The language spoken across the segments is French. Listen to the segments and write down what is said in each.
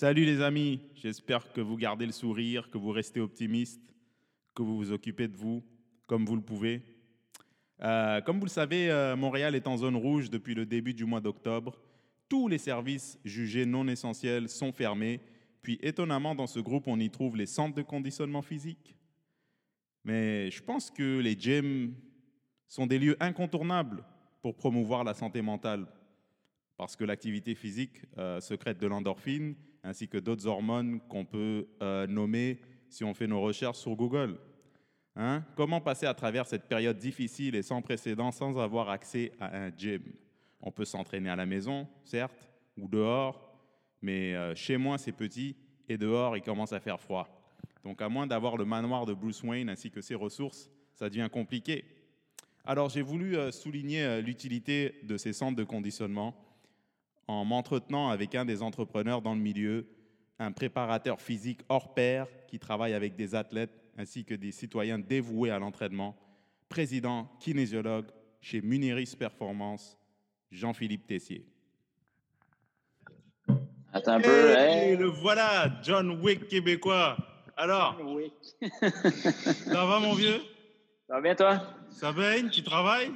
Salut les amis, j'espère que vous gardez le sourire, que vous restez optimiste, que vous vous occupez de vous comme vous le pouvez. Euh, comme vous le savez, euh, Montréal est en zone rouge depuis le début du mois d'octobre. Tous les services jugés non essentiels sont fermés. Puis étonnamment, dans ce groupe, on y trouve les centres de conditionnement physique. Mais je pense que les gyms sont des lieux incontournables pour promouvoir la santé mentale. Parce que l'activité physique euh, secrète de l'endorphine, ainsi que d'autres hormones qu'on peut euh, nommer si on fait nos recherches sur Google. Hein? Comment passer à travers cette période difficile et sans précédent sans avoir accès à un gym? On peut s'entraîner à la maison, certes, ou dehors, mais euh, chez moi c'est petit et dehors il commence à faire froid. Donc à moins d'avoir le manoir de Bruce Wayne ainsi que ses ressources, ça devient compliqué. Alors j'ai voulu souligner l'utilité de ces centres de conditionnement en m'entretenant avec un des entrepreneurs dans le milieu, un préparateur physique hors pair qui travaille avec des athlètes ainsi que des citoyens dévoués à l'entraînement, président kinésiologue chez Muniris Performance, Jean-Philippe Tessier. Attends un peu. Hey, hey. le voilà, John Wick québécois. Alors, Oui. ça va mon vieux? Ça va bien, toi? Ça baigne Tu travailles?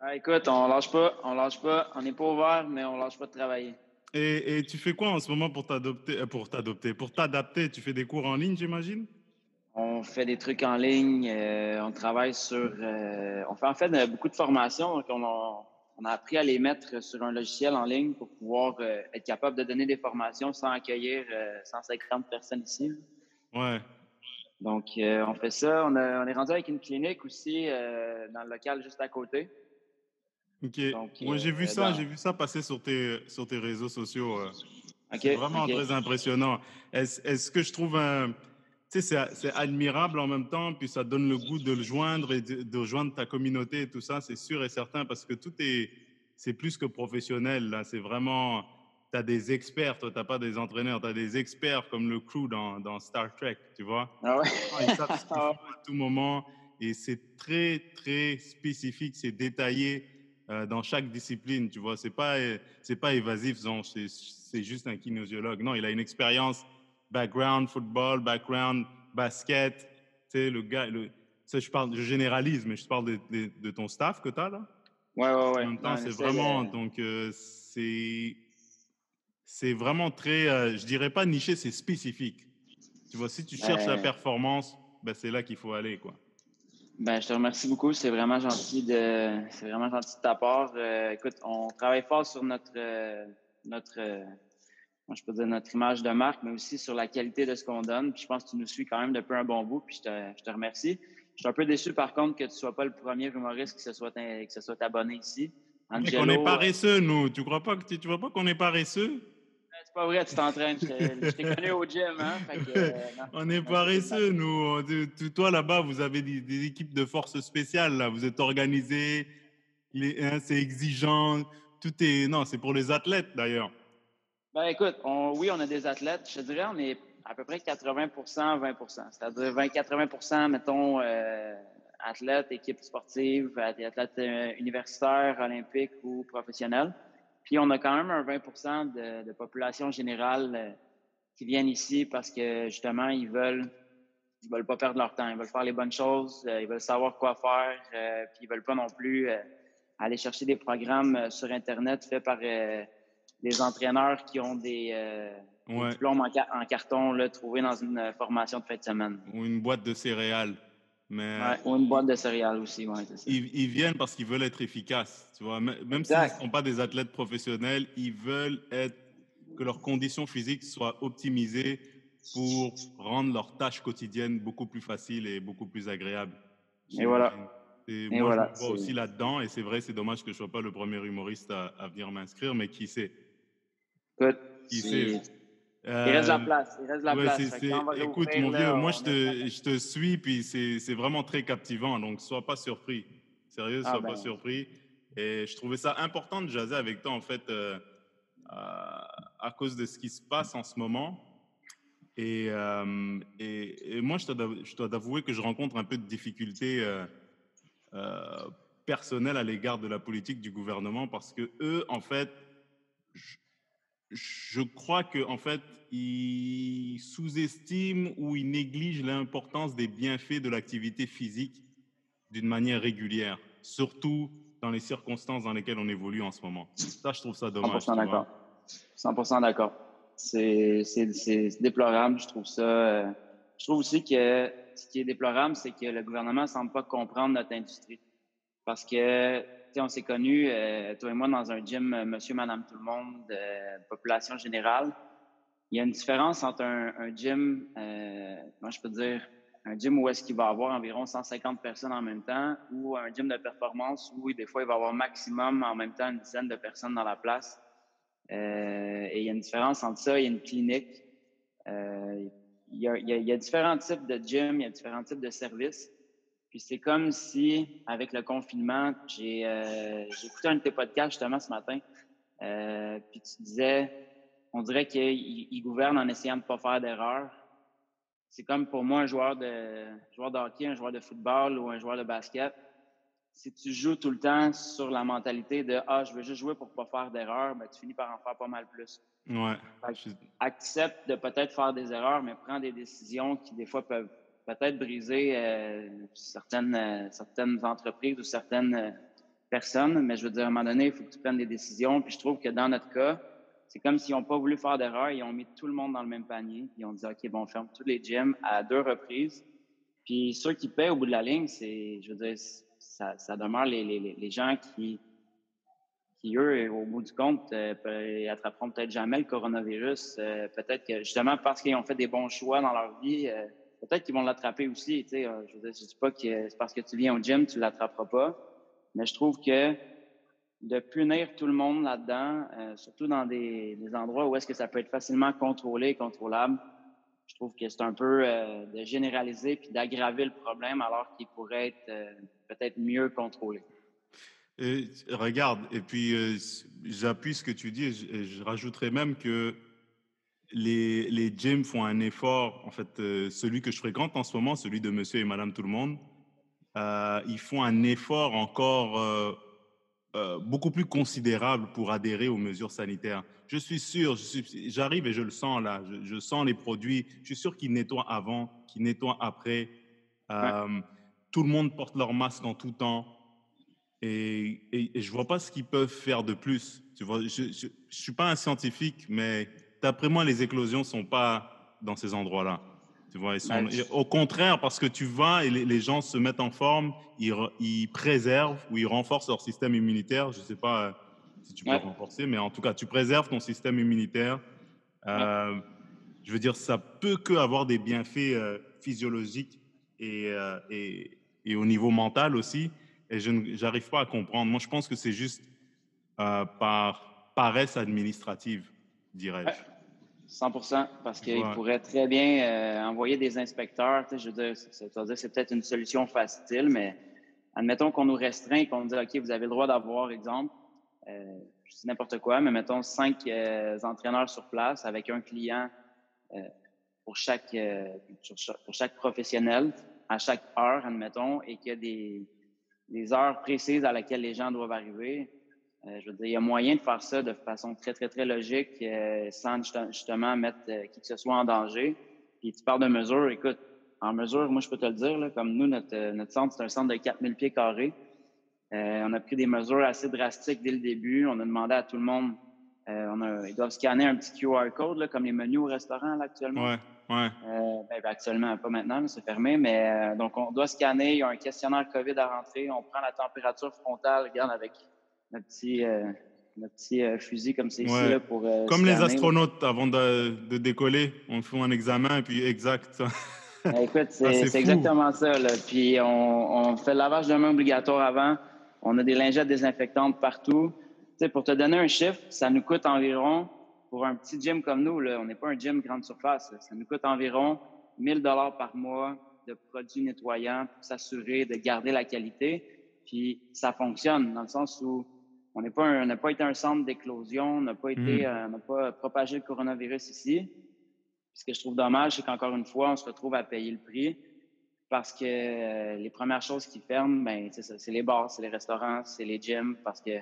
Ah, écoute, on lâche pas, on lâche pas. On n'est pas ouvert, mais on lâche pas de travailler. et, et tu fais quoi en ce moment pour t'adopter, euh, pour t'adopter, pour t'adapter? Tu fais des cours en ligne, j'imagine? On fait des trucs en ligne, euh, on travaille sur... euh, on fait en fait euh, beaucoup de formations. Donc on, a, on a appris à les mettre sur un logiciel en ligne pour pouvoir être capable de donner des formations sans accueillir euh, 150 personnes ici. Ouais. Donc, on fait ça. On, a- on est rendu avec une clinique aussi dans le local juste à côté. Ok. Moi, j'ai vu euh, ça, j'ai vu ça passer sur tes, sur tes réseaux sociaux. euh. OK, C'est vraiment très impressionnant. Est-ce que je trouve un. Tu sais, c'est- c'est admirable en même temps, puis ça donne le goût de le joindre et de, de joindre ta communauté et tout ça, c'est sûr et certain, parce que tout est. C'est plus que professionnel, là. C'est vraiment. Tu as des experts, toi, tu pas des entraîneurs, tu as des experts comme le crew dans, dans Star Trek, tu vois. Ah ouais? Ils savent ce qu'ils font à tout moment et c'est très, très spécifique, c'est détaillé euh, dans chaque discipline, tu vois. C'est pas, euh, c'est pas évasif, c'est, juste un kinésiologue. Non, il a une expérience background football, background basket. Tu sais, le gars, le, ça, je parle, je généralise, mais je parle de, de, de ton staff que tu as là. Ouais, ouais, ouais. En même temps, c'est vraiment, de- donc, euh, c'est, c'est vraiment très, euh, je dirais pas niché, c'est spécifique. Tu vois, si tu cherches la performance, ben, c'est là qu'il faut aller, quoi. Ben, je te remercie beaucoup. C'est vraiment gentil de, c'est vraiment gentil de ta part. Euh, écoute, on travaille fort sur notre, euh, notre, euh, moi, je peux dire notre image de marque, mais aussi sur la qualité de ce qu'on donne. Puis je pense que tu nous suis quand même depuis un bon bout. Puis je te, je te remercie. Je suis un peu déçu, par contre, que tu sois pas le premier humoriste qui se soit, que se soit abonné ici. Angelo, qu'on est paresseux, nous. Tu crois pas que tu, tu vois pas qu'on est paresseux? Pas vrai, tu t'entraînes. Je t'ai- connu au gym, hein. Que, euh. On est paresseux, nous. Toi, là-bas, vous avez des, des équipes de forces spéciales, là. Vous êtes organisés. Hein, c'est exigeant. Tout est. Non, c'est pour les athlètes, d'ailleurs. Ben écoute, on- oui, on a des athlètes. Je te dirais, on est à peu près 80 20 C'est-à-dire 20-80 mettons, euh, athlètes, équipes sportives, at- athlètes euh, universitaires, olympiques ou professionnels. Puis on a quand même un 20 de, de population générale euh, qui viennent ici parce que justement, ils veulent ils veulent pas perdre leur temps. Ils veulent faire les bonnes choses, euh, ils veulent savoir quoi faire, euh, puis ils veulent pas non plus euh, aller chercher des programmes sur Internet faits par euh, des entraîneurs qui ont des, diplômes en, ca- en carton là, trouvés dans une formation de fin de semaine. Ou une boîte de céréales. Mais Ouais, ou une boîte de céréales aussi, ouais, c'est ça. ils, ils viennent parce qu'ils veulent être efficaces. Tu vois, même s'ils ne sont pas des athlètes professionnels, ils veulent être, que leurs conditions physiques soient optimisées pour rendre leurs tâches quotidiennes beaucoup plus faciles et beaucoup plus agréables. Et voilà. Et Et moi, voilà, je me vois aussi là-dedans, et c'est vrai, c'est dommage que je ne sois pas le premier humoriste à, à venir m'inscrire, mais qui sait? Qui c'est- il reste la Euh, place. Il reste la Ouais, Écoute, mon vieux, moi, je te, je te suis, puis c'est vraiment très captivant. Donc, sois pas surpris. Sérieux, Ah sois ben. pas surpris. Et je trouvais ça important de jaser avec toi, en fait, euh, à, à cause de ce qui se passe en ce moment. Et, euh, et, et moi, je dois, je dois t'avouer que je rencontre un peu de difficultés personnelles à l'égard de la politique du gouvernement parce que eux, en fait, je- crois qu'en en fait, il sous-estime ou il néglige l'importance des bienfaits de l'activité physique d'une manière régulière, surtout dans les circonstances dans lesquelles on évolue en ce moment. Ça, je trouve ça dommage. 100% d'accord. 100% d'accord. C'est déplorable, je trouve ça. Euh, je trouve aussi que ce qui est déplorable, c'est que le gouvernement ne semble pas comprendre notre industrie. Parce que, on s'est connus, euh, toi et moi, dans un gym, euh, monsieur, madame, tout le monde, population générale. Il y a une différence entre un, gym, moi je peux dire, un gym où est-ce qu'il va avoir environ 150 personnes en même temps ou un gym de performance où des fois il va avoir maximum en même temps une dizaine de personnes dans la place. Euh, et il y a une différence entre ça et une clinique. Euh, il, y a, il, y a, différents types de gyms, il y a différents types de services. Puis c'est comme si, avec le confinement, j'ai euh, écouté un de tes podcasts justement ce matin, euh, puis tu disais, on dirait qu'il gouverne en essayant de ne pas faire d'erreurs c'est comme pour moi un joueur de, joueur de hockey, un joueur de football ou un joueur de basket. Si tu joues tout le temps sur la mentalité de Ah, je veux juste jouer pour ne pas faire d'erreurs, ben, tu finis par en faire pas mal plus. Ouais. Accepte de peut-être faire des erreurs, mais prends des décisions qui, des fois, peuvent peut-être briser euh, certaines, euh, certaines entreprises ou certaines euh, personnes. Mais je veux dire, à un moment donné, il faut que tu prennes des décisions. Puis je trouve que dans notre cas, c'est comme s'ils n'ont pas voulu faire d'erreur. Ils ont mis tout le monde dans le même panier. Ils ont dit, OK, bon, on ferme tous les gyms à deux reprises. Puis ceux qui paient au bout de la ligne, c'est, je veux dire, ça, demeure les, les, les, gens qui, qui, eux, au bout du compte, euh, attraperont peut-être jamais le coronavirus. Peut-être que justement parce qu'ils ont fait des bons choix dans leur vie, peut-être qu'ils vont l'attraper aussi. Tu sais, dire, je dis pas que c'est parce que tu viens au gym, tu l'attraperas pas. Mais je trouve que de punir tout le monde là-dedans, euh, surtout dans des, endroits où est-ce que ça peut être facilement contrôlé, contrôlable. Je trouve que c'est un peu euh, de généraliser puis d'aggraver le problème alors qu'il pourrait être euh, peut-être mieux contrôlé. regarde, et puis j'appuie ce que tu dis, je, je rajouterais même que les, les, gyms font un effort, en fait, celui que je fréquente en ce moment, celui de monsieur et madame tout le monde, ils font un effort encore euh, beaucoup plus considérable pour adhérer aux mesures sanitaires. Je suis sûr, j'arrive et je le sens là, je, sens les produits, je suis sûr qu'ils nettoient avant, qu'ils nettoient après. Euh, tout le monde porte leur masque en tout temps. Et, et, je ne vois pas ce qu'ils peuvent faire de plus. Tu vois, je ne suis pas un scientifique, mais d'après moi, les éclosions ne sont pas dans ces endroits-là. Tu vois, ils sont, au contraire, parce que tu vas et les, gens se mettent en forme, ils, ils, préservent ou ils renforcent leur système immunitaire. Je ne sais pas euh, si tu peux renforcer, mais en tout cas, tu préserves ton système immunitaire. Euh, je veux dire, ça peut que avoir des bienfaits euh, physiologiques et, et, et, au niveau mental aussi. Et je n'arrive pas à comprendre. Moi, je pense que c'est juste par paresse administrative, dirais-je. 100% parce qu'il pourrait très bien euh, envoyer des inspecteurs. Je veux dire, c'est peut-être une solution facile, mais admettons qu'on nous restreint et qu'on nous dit OK, vous avez le droit d'avoir, exemple, euh, je dis n'importe quoi, mais mettons cinq euh, entraîneurs sur place avec un client pour, chaque, pour chaque professionnel à chaque heure, admettons, et qu'il y a des, des heures précises à laquelle les gens doivent arriver. Euh, je veux dire, il y a moyen de faire ça de façon très, très, très logique euh, sans justement mettre euh, qui que ce soit en danger. Puis tu parles de mesures. Écoute, en mesure, moi, je peux te le dire, comme nous, notre, notre centre, c'est un centre de 4000 pieds carrés. on a pris des mesures assez drastiques dès le début. On a demandé à tout le monde, on a, ils doivent scanner un petit QR code, comme les menus au restaurant actuellement. Ouais, ouais. Ben, ben, actuellement, pas maintenant, c'est fermé, mais donc on doit scanner. Il y a un questionnaire COVID à rentrer. On prend la température frontale, regarde, avec notre petit, euh, petit euh, fusil comme c'est ici. Là, pour, euh, comme les astronautes avant de, de, décoller, on fait un examen et puis exact. Ben, écoute, c'est exactement ça. Là. Puis on, on, fait le lavage de main obligatoire avant. On a des lingettes désinfectantes partout. sais, pour te donner un chiffre, ça nous coûte environ, pour un petit gym comme nous, là, on n'est pas un gym grande surface, ça nous coûte environ 1000 dollars par mois de produits nettoyants pour s'assurer de garder la qualité. Puis ça fonctionne dans le sens où on n'a pas, pas été un centre d'éclosion, on n'a pas été, mm. euh, n'a pas propagé le coronavirus ici. Ce que je trouve dommage, c'est qu'encore une fois, on se retrouve à payer le prix parce que euh, les premières choses qui ferment, ben, c'est les bars, c'est les restaurants, c'est les gyms, parce que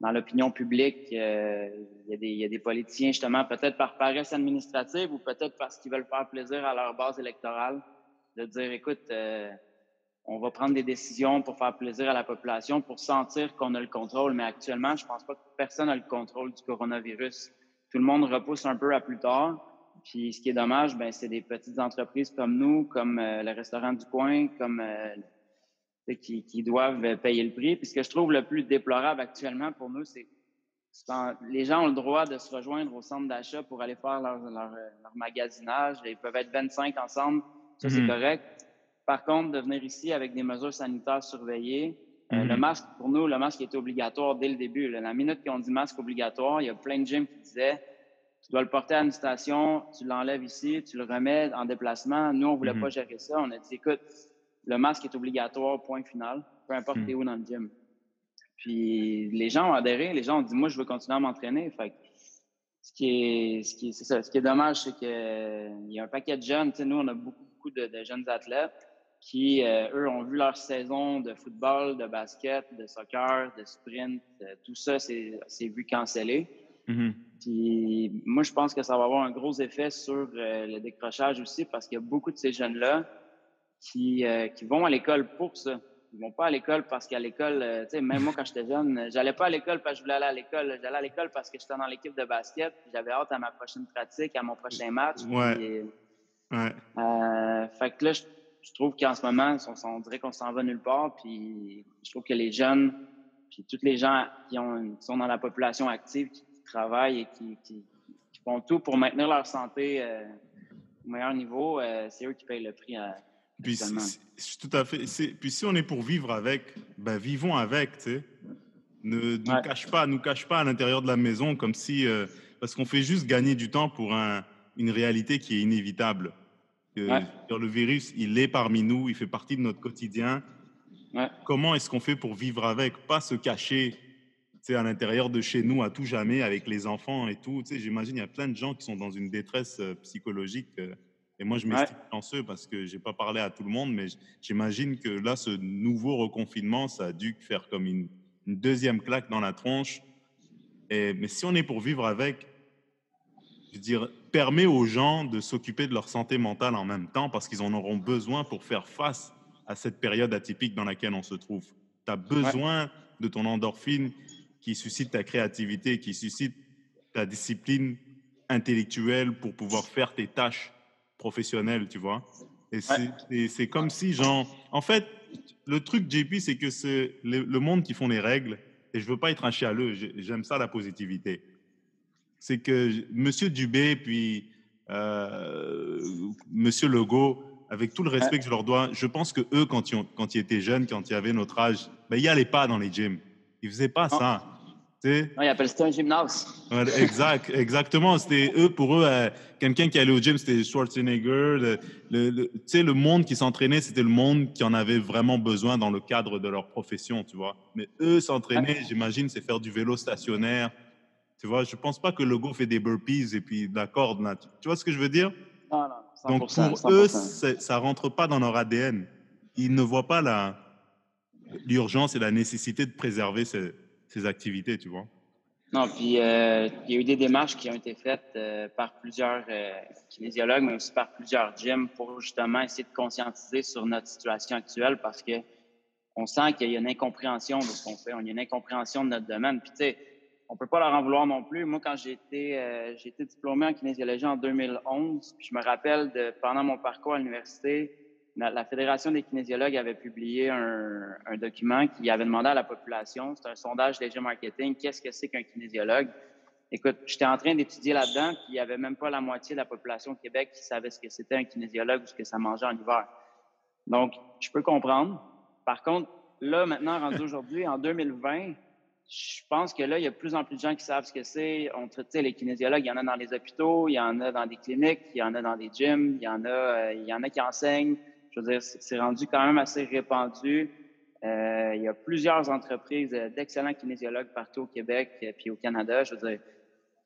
dans l'opinion publique. Euh, il, y a des, politiciens, justement, peut-être par paresse administrative ou peut-être parce qu'ils veulent faire plaisir à leur base électorale, de dire, écoute, on va prendre des décisions pour faire plaisir à la population, pour sentir qu'on a le contrôle. Mais actuellement, je pense pas que personne n'a le contrôle du coronavirus. Tout le monde repousse un peu à plus tard. Puis ce qui est dommage, ben c'est des petites entreprises comme nous, comme euh, le restaurant du coin, comme qui, qui, doivent payer le prix. Puis ce que je trouve le plus déplorable actuellement pour nous, c'est les gens ont le droit de se rejoindre au centre d'achat pour aller faire leur, leur, magasinage. Ils peuvent être 25 ensemble, ça c'est mhm. correct. Par contre, de venir ici avec des mesures sanitaires surveillées, euh, le mhm. masque, pour nous, le masque était obligatoire dès le début. La minute qu'ils ont dit masque obligatoire, il y a plein de gyms qui disaient tu dois le porter à une station, tu l'enlèves ici, tu le remets en déplacement. Nous, on voulait mhm. pas gérer ça. On a dit, écoute, le masque est obligatoire, point final, peu importe hmm. où dans le gym. Puis les gens ont adhéré, les gens ont dit moi je veux continuer à m'entraîner. Fait ce qui est, ce qui est, ça. Ce qui est dommage, c'est qu'il y a un paquet de jeunes. Tu sais, nous, on a beaucoup, beaucoup de, jeunes athlètes qui, euh, eux, ont vu leur saison de football, de basket, de soccer, de sprint, euh, tout ça, c'est vu canceller. Mm-hmm. Puis moi, je pense que ça va avoir un gros effet sur euh, le décrochage aussi parce qu'il y a beaucoup de ces jeunes-là qui, euh, qui vont à l'école pour ça. Ils vont pas à l'école parce qu'à l'école, euh, tu sais, même moi quand j'étais jeune, j'allais pas à l'école parce que je voulais aller à l'école. J'allais à l'école parce que j'étais dans l'équipe de basket. J'avais hâte à ma prochaine pratique, à mon prochain match. Ouais. ouais. Euh, fait que là, je, trouve qu'en ce moment, on, dirait qu'on s'en va nulle part. Puis je trouve que les jeunes, puis tous les gens qui, ont, sont dans la population active, qui, travaillent et qui, qui, font tout pour maintenir leur santé au meilleur niveau, c'est eux qui payent le prix à puis, tout à fait. Puis si on est pour vivre avec, ben vivons avec, tu sais. Ne nous cache pas, nous cache pas à l'intérieur de la maison comme si, euh, parce qu'on fait juste gagner du temps pour un, une réalité qui est inévitable. Euh, Le virus, il est parmi nous, il fait partie de notre quotidien. Comment est-ce qu'on fait pour vivre avec, pas se cacher, à l'intérieur de chez nous à tout jamais avec les enfants et tout. J'imagine il y a plein de gens qui sont dans une détresse euh, psychologique. Euh, et moi, je m'estime chanceux parce que j'ai pas parlé à tout le monde, mais j'imagine que là, ce nouveau reconfinement, ça a dû faire comme une, deuxième claque dans la tronche. Et, mais si on est pour vivre avec, je veux dire, permet aux gens de s'occuper de leur santé mentale en même temps parce qu'ils en auront besoin pour faire face à cette période atypique dans laquelle on se trouve. Tu as besoin de ton endorphine qui suscite ta créativité, qui suscite ta discipline intellectuelle pour pouvoir faire tes tâches professionnel, tu vois. Et c'est comme si, genre, en fait, le truc, JP, c'est que c'est le, monde qui font les règles, et je veux pas être un chialeux, j'aime ça la positivité. C'est que Monsieur Dubé, puis euh, Monsieur Legault, avec tout le respect que je leur dois, je pense que eux, quand ils, ont, quand ils étaient jeunes, quand ils avaient notre âge, ben, ils n'allaient pas dans les gyms. Ils faisaient pas ça. ils appellent ça un gymnase. exact, exactement. C'était eux, pour eux, euh, quelqu'un qui allait au gym, c'était Schwarzenegger. Le, le, le monde qui s'entraînait, c'était le monde qui en avait vraiment besoin dans le cadre de leur profession, tu vois. Mais eux, s'entraîner, j'imagine, c'est faire du vélo stationnaire. Tu vois, je pense pas que le go fait des burpees et puis. Là. Tu vois ce que je veux dire? Non, non, Donc, pour eux, ça rentre pas dans leur ADN. Ils ne voient pas l'urgence et la nécessité de préserver ces ces activités, tu vois. Non, puis euh, il y a eu des démarches qui ont été faites euh, par plusieurs euh, kinésiologues, mais aussi par plusieurs gyms pour justement essayer de conscientiser sur notre situation actuelle parce que on sent qu'il y a une incompréhension de ce qu'on fait, on a une incompréhension de notre domaine. Puis tu sais, on peut pas leur en vouloir non plus. Moi, quand j'ai été, j'ai été diplômé en kinésiologie en 2011, puis je me rappelle de pendant mon parcours à l'université, la Fédération des kinésiologues avait publié un, document qui avait demandé à la population, c'est un sondage DG Marketing, qu'est-ce que c'est qu'un kinésiologue? Écoute, j'étais en train d'étudier là-dedans, puis il n'y avait même pas la moitié de la population au Québec qui savait ce que c'était un kinésiologue ou ce que ça mangeait en hiver. Donc, je peux comprendre. Par contre, là, maintenant, rendu aujourd'hui, en 2020, je pense que là, il y a de plus en plus de gens qui savent ce que c'est. On traite les kinésiologues, il y en a dans les hôpitaux, il y en a dans des cliniques, il y en a dans des gyms, il y en a, euh, il y en a qui enseignent. Je veux dire, c'est rendu quand même assez répandu. Euh, il y a plusieurs entreprises euh, d'excellents kinésiologues partout au Québec et euh, puis au Canada. Je veux dire,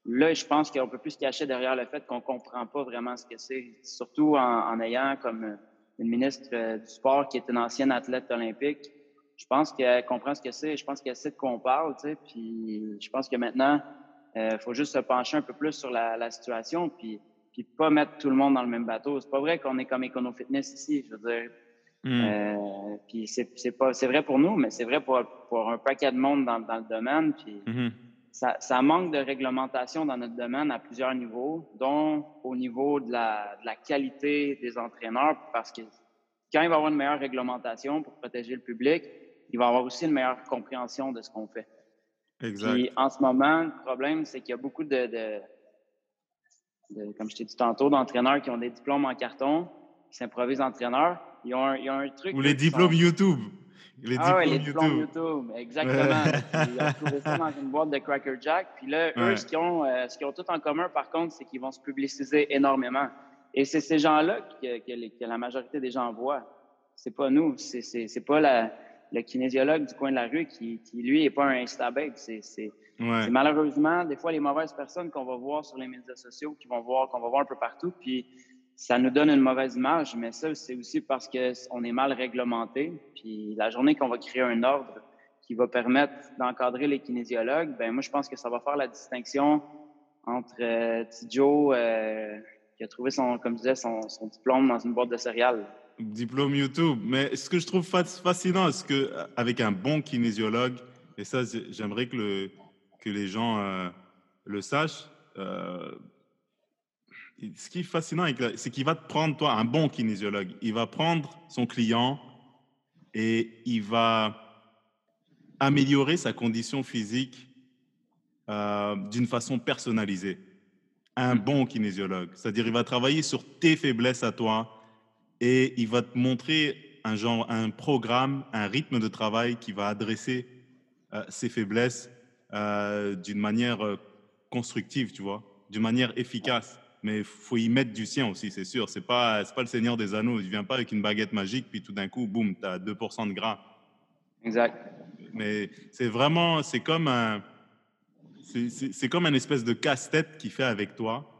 là, je pense qu'on peut plus se cacher derrière le fait qu'on comprend pas vraiment ce que c'est, surtout en, ayant comme une ministre du sport qui est une ancienne athlète olympique. Je pense qu'elle comprend ce que c'est. Je pense qu'elle sait de quoi on parle, tu sais. Puis je pense que maintenant, il euh, faut juste se pencher un peu plus sur la, situation, puis, puis pas mettre tout le monde dans le même bateau. C'est pas vrai qu'on est comme Econo Fitness ici, je veux dire. Hmm. Euh, puis c'est pas c'est vrai pour nous, mais c'est vrai pour, pour un paquet de monde dans, dans le domaine. Puis hmm. ça, ça, manque de réglementation dans notre domaine à plusieurs niveaux, dont au niveau de la, de la qualité des entraîneurs, parce que quand il va y avoir une meilleure réglementation pour protéger le public, il va avoir aussi une meilleure compréhension de ce qu'on fait. Exact. Puis en ce moment, le problème, c'est qu'il y a beaucoup de, de, comme je t'ai dit tantôt, d'entraîneurs qui ont des diplômes en carton, qui s'improvisent entraîneurs. Ils ont, un, ils ont un truc. Ou les diplômes YouTube. Les ah diplômes les diplômes YouTube, exactement. ils ont trouvé ça dans une boîte de Cracker Jack. Puis là, eux, ce qu'ils ont, euh, ce ont tout en commun, par contre, c'est qu'ils vont se publiciser énormément. Et c'est ces gens-là que, que, la majorité des gens voient. C'est pas nous. C'est pas la, le kinésiologue du coin de la rue qui, qui lui, n'est pas un Instabag. C'est malheureusement des fois les mauvaises personnes qu'on va voir sur les médias sociaux, qui vont voir, qu'on va voir un peu partout, puis ça nous donne une mauvaise image, mais ça, c'est aussi parce qu'on est mal réglementé. Puis la journée qu'on va créer un ordre qui va permettre d'encadrer les kinésiologues, ben moi, je pense que ça va faire la distinction entre euh, Tidjo, euh, qui a trouvé son, comme je disais, son, son diplôme dans une boîte de céréales, Diplôme YouTube. Mais ce que je trouve fascinant, c'est qu'avec un bon kinésiologue, et ça, j'aimerais que, le, que les gens euh, le sachent, euh, ce qui est fascinant, c'est qu'il va te prendre, toi, un bon kinésiologue. Il va prendre son client et il va améliorer sa condition physique euh, d'une façon personnalisée. Un mm. bon kinésiologue. C'est-à-dire, il va travailler sur tes faiblesses à toi, et il va te montrer un genre, un programme, un rythme de travail qui va adresser euh, ces faiblesses euh, d'une manière euh, constructive, tu vois, d'une manière efficace. Mais il faut y mettre du sien aussi, c'est sûr. C'est pas, pas le Seigneur des Anneaux. Il ne vient pas avec une baguette magique, puis tout d'un coup, boum, tu as 2% de gras. Exact. Mais c'est vraiment, c'est comme un, c'est comme un espèce de casse-tête qu'il fait avec toi.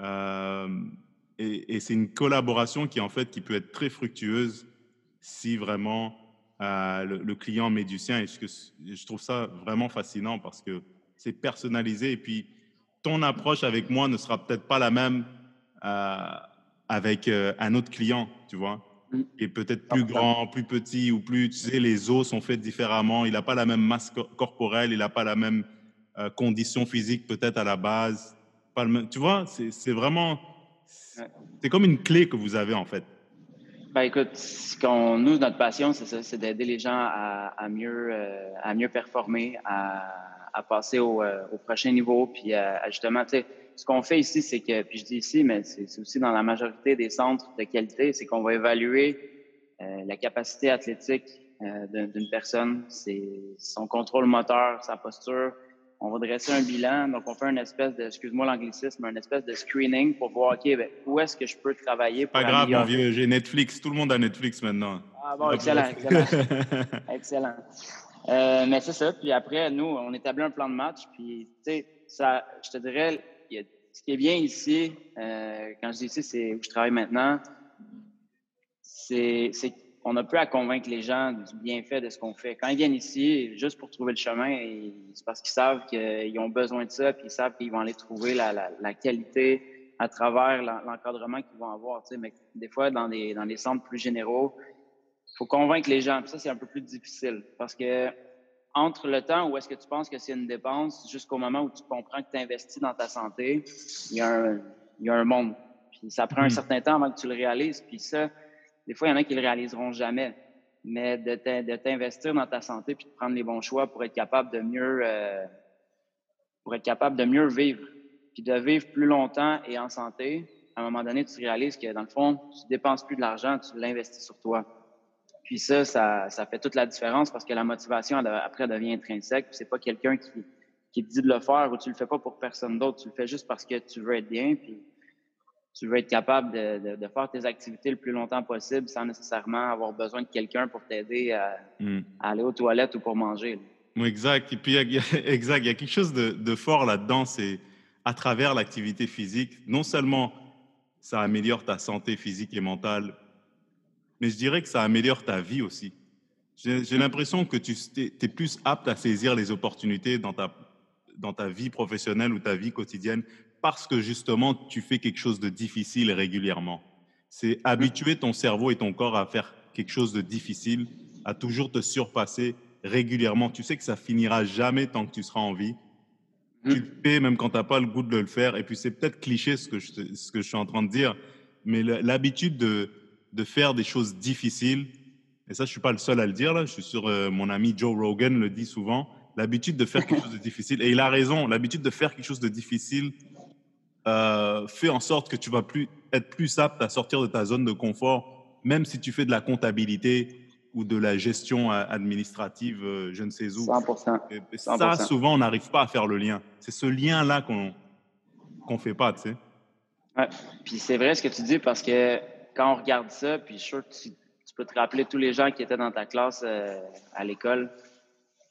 Euh, et, c'est une collaboration qui en fait qui peut être très fructueuse si vraiment euh, le, client met du sien. Et je, je trouve ça vraiment fascinant parce que c'est personnalisé et puis ton approche avec moi ne sera peut-être pas la même euh, avec euh, un autre client, tu vois. Mm. Et peut-être plus grand, plus petit ou plus, tu sais, les os sont faits différemment. Il n'a pas la même masse corporelle, il n'a pas la même condition physique peut-être à la base. Pas le même, tu vois, c'est vraiment c'est comme une clé que vous avez en fait. Ben écoute, qu'on, nous, notre passion, c'est ça, c'est d'aider les gens à, mieux, euh, à mieux performer, à, passer au, euh, au, prochain niveau, puis à, justement, tu sais, ce qu'on fait ici, c'est que, puis je dis ici, mais c'est, aussi dans la majorité des centres de qualité, c'est qu'on va évaluer euh, la capacité athlétique d'une personne, c'est son contrôle moteur, sa posture, on va dresser un bilan. Donc, on fait une espèce de, excuse-moi l'anglicisme, une espèce de screening pour voir, OK, ben, où est-ce que je peux travailler pour Pas grave, mon vieux, j'ai Netflix. Tout le monde a Netflix maintenant. Ah bon, excellent, excellent. excellent. Euh, mais c'est ça. Puis après, nous, on établit un plan de match. Puis, tu sais, ça, je te dirais, ce qui est bien ici, euh, quand je dis ici, c'est où je travaille maintenant, c'est on a peu à convaincre les gens du bienfait de ce qu'on fait. Quand ils viennent ici, juste pour trouver le chemin, c'est parce qu'ils savent qu'ils ont besoin de ça, puis ils savent qu'ils vont aller trouver la, qualité à travers l'encadrement qu'ils vont avoir. Mais des fois, dans des, dans les centres plus généraux, il faut convaincre les gens. Puis ça, c'est un peu plus difficile parce que entre le temps où est-ce que tu penses que c'est une dépense jusqu'au moment où tu comprends que tu investis dans ta santé, il y, a un, il y a un monde. Puis ça prend un hmm. certain temps avant que tu le réalises. Puis ça, des fois, il y en a qui le réaliseront jamais. Mais de t'investir dans ta santé puis de prendre les bons choix pour être capable de mieux, euh, pour être capable de mieux vivre, puis de vivre plus longtemps et en santé, à un moment donné, tu réalises que dans le fond, tu dépenses plus de l'argent, tu l'investis sur toi. Puis ça, ça, ça, fait toute la différence parce que la motivation après devient intrinsèque. Puis c'est pas quelqu'un qui, qui te dit de le faire ou tu le fais pas pour personne d'autre, tu le fais juste parce que tu veux être bien. Puis tu veux être capable de, de, faire tes activités le plus longtemps possible sans nécessairement avoir besoin de quelqu'un pour t'aider à, hmm. aller aux toilettes ou pour manger. Exact. Et puis, il y a, exact, il y a quelque chose de, de fort là-dedans, c'est à travers l'activité physique, non seulement ça améliore ta santé physique et mentale, mais je dirais que ça améliore ta vie aussi. J'ai l'impression que tu es, plus apte à saisir les opportunités dans ta, dans ta vie professionnelle ou ta vie quotidienne parce que justement, tu fais quelque chose de difficile régulièrement. C'est habituer ton cerveau et ton corps à faire quelque chose de difficile, à toujours te surpasser régulièrement. Tu sais que ça finira jamais tant que tu seras en vie. Tu le fais même quand tu n'as pas le goût de le faire. Et puis, c'est peut-être cliché ce que, je, ce que je suis en train de dire, mais l'habitude de, de faire des choses difficiles, et ça, je suis pas le seul à le dire, là. Je suis sûr, euh, mon ami Joe Rogan le dit souvent. L'habitude de faire quelque chose de difficile. Et il a raison. L'habitude de faire quelque chose de difficile euh, fait en sorte que tu vas plus, être plus apte à sortir de ta zone de confort, même si tu fais de la comptabilité ou de la gestion euh, administrative, je ne sais où. 100%. Et, ça, souvent, on n'arrive pas à faire le lien. C'est ce lien-là qu'on qu'on fait pas, tu sais. Ouais. Puis c'est vrai ce que tu dis parce que quand on regarde ça, puis je suis sûr que tu tu peux te rappeler tous les gens qui étaient dans ta classe euh, à l'école.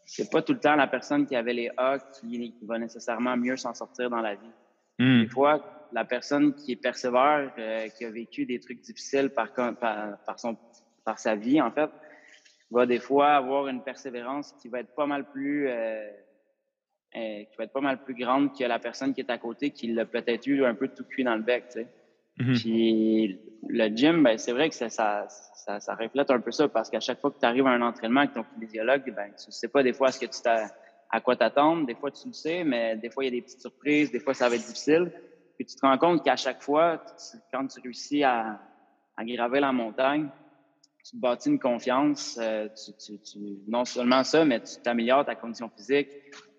C'est pas tout le temps la personne qui avait les A qui, va nécessairement mieux s'en sortir dans la vie. Hmm. Des fois, la personne qui est persévère, euh, qui a vécu des trucs difficiles par, par, son, par sa vie, en fait, va des fois avoir une persévérance qui va être pas mal plus euh, qui va être pas mal plus grande que la personne qui est à côté qui l'a peut-être eu un peu tout cuit dans le bec, tu sais. Hmm. Puis le gym, ben, c'est vrai que ça, ça, ça, reflète un peu ça parce qu'à chaque fois que tu arrives à un entraînement avec ton kinésiologue, ben, tu ne sais pas des fois ce que tu à quoi t'attendre. Des fois, tu le sais, mais des fois, il y a des petites surprises. Des fois, ça va être difficile. Puis tu te rends compte qu'à chaque fois, quand tu réussis à, à, graver la montagne, tu te bâtis une confiance. Euh, tu, tu, non seulement ça, mais tu t'améliores ta condition physique.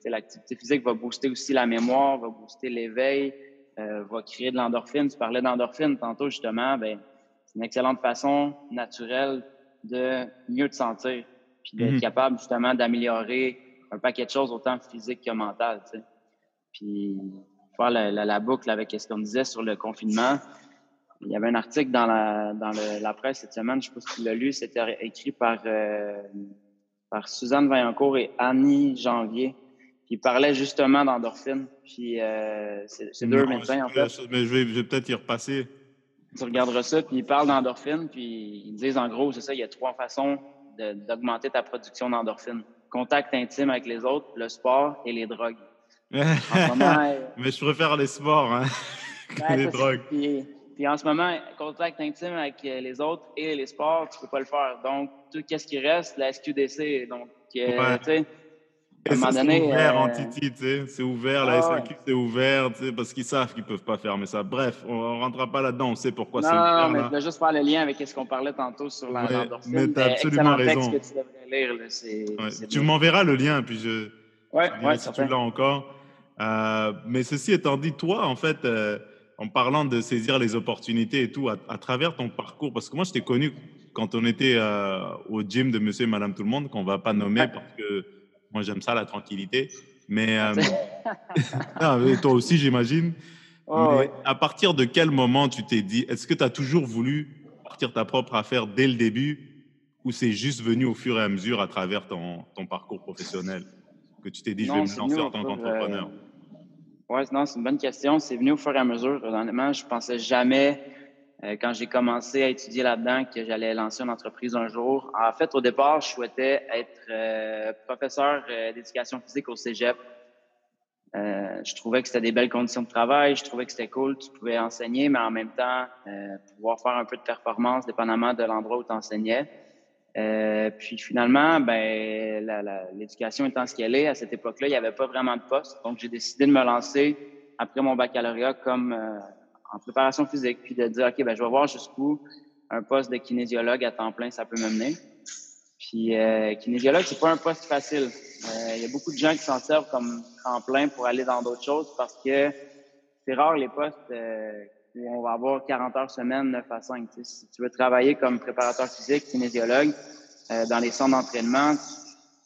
L'activité physique va booster aussi la mémoire, va booster l'éveil, euh, va créer de l'endorphine. Tu parlais d'endorphine tantôt, justement. Ben, c'est une excellente façon naturelle de mieux te sentir, puis d'être mhm. capable justement d'améliorer un paquet de choses autant physiques que sais. Puis faire la, la, boucle avec ce qu'on disait sur le confinement. Il y avait un article dans la, dans la presse cette semaine, je ne sais pas si tu l'as lu, c'était écrit par, euh, par Suzanne Vaillancourt et Annie Janvier. Puis il parlait justement d'endorphine. Puis euh, c'est deux médecins, en fait. Mais je vais, je vais peut-être y repasser tu regarderas ça, puis ils parlent d'endorphine, puis ils disent en gros, c'est ça, il y a trois façons d'augmenter ta production d'endorphine. Contact intime avec les autres, le sport et les drogues. Mais je préfère les sports hein, que les drogues. Puis, en ce moment, contact intime avec les autres et les sports, tu peux pas le faire. Donc, tout ce qui reste, la SQDC. Donc, euh, tu sais, c'est ouvert en euh, Titi, tu sais. C'est ouvert, la SAQ, c'est ouvert, tu sais, parce qu'ils savent qu'ils peuvent pas fermer ça. Bref, on ne rentrera pas là-dedans, on sait pourquoi c'est ouvert. Non, mais je voulais juste faire le lien avec ce qu'on parlait tantôt sur la ouais, Mais tu as absolument raison. Que tu devrais lire, Tu m'enverras le lien, puis je. Ouais, ouais, si tu l'as encore. Euh, mais ceci étant dit, toi, en fait, euh, en parlant de saisir les opportunités et tout, à, travers ton parcours, parce que moi, je t'ai connu quand on était au gym de Monsieur et Madame Tout le Monde, qu'on va pas nommer parce que moi, j'aime ça, la tranquillité. Mais, euh, toi aussi, j'imagine. À partir de quel moment tu t'es dit, est-ce que tu as toujours voulu partir ta propre affaire dès le début ou c'est juste venu au fur et à mesure à travers ton, ton parcours professionnel que tu t'es dit, je vais me lancer en tant qu'entrepreneur? Euh, oui, non, c'est une bonne question. C'est venu au fur et à mesure. Honnêtement, je pensais jamais euh, quand j'ai commencé à étudier là-dedans que j'allais lancer une entreprise un jour. En fait, au départ, je souhaitais être euh, professeur euh, d'éducation physique au cégep. je trouvais que c'était des belles conditions de travail. Je trouvais que c'était cool. Tu pouvais enseigner, mais en même temps, pouvoir faire un peu de performance dépendamment de l'endroit où tu enseignais. puis finalement, ben, l'éducation étant ce qu'elle est, à cette époque-là, il n'y avait pas vraiment de poste. Donc, j'ai décidé de me lancer après mon baccalauréat comme en préparation physique, puis de dire, OK, ben, je vais voir jusqu'où un poste de kinésiologue à temps plein, ça peut m'amener. Puis euh, kinésiologue, c'est pas un poste facile. Euh, il y a beaucoup de gens qui s'en servent comme tremplin pour aller dans d'autres choses parce que c'est rare les postes euh, où on va avoir 40 heures semaine, 9 à 5. si tu veux travailler comme préparateur physique, kinésiologue, euh, dans les centres d'entraînement,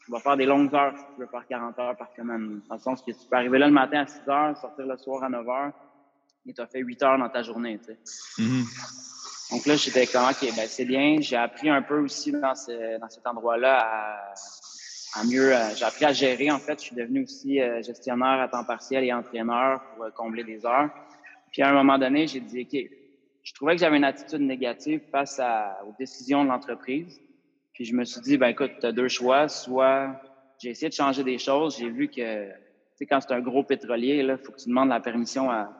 tu vas faire des longues heures si tu veux faire 40 heures par semaine. Dans le sens que tu peux arriver là le matin à 6 heures, sortir le soir à 9 heures, et tu as fait 8 heures dans ta journée. Tu sais. Mm-hmm. Donc là, j'étais comme, OK, ben, c'est bien. J'ai appris un peu aussi dans, ce, dans cet endroit-là à, à mieux. Euh, j'ai appris à gérer. En fait, je suis devenu aussi euh, gestionnaire à temps partiel et entraîneur pour euh, combler des heures. Puis à un moment donné, j'ai dit, OK, je trouvais que j'avais une attitude négative face à, aux décisions de l'entreprise. Puis je me suis dit, ben écoute, tu as deux choix. Soit j'ai essayé de changer des choses. J'ai vu que, sais, quand c'est un gros pétrolier, il faut que tu demandes la permission à,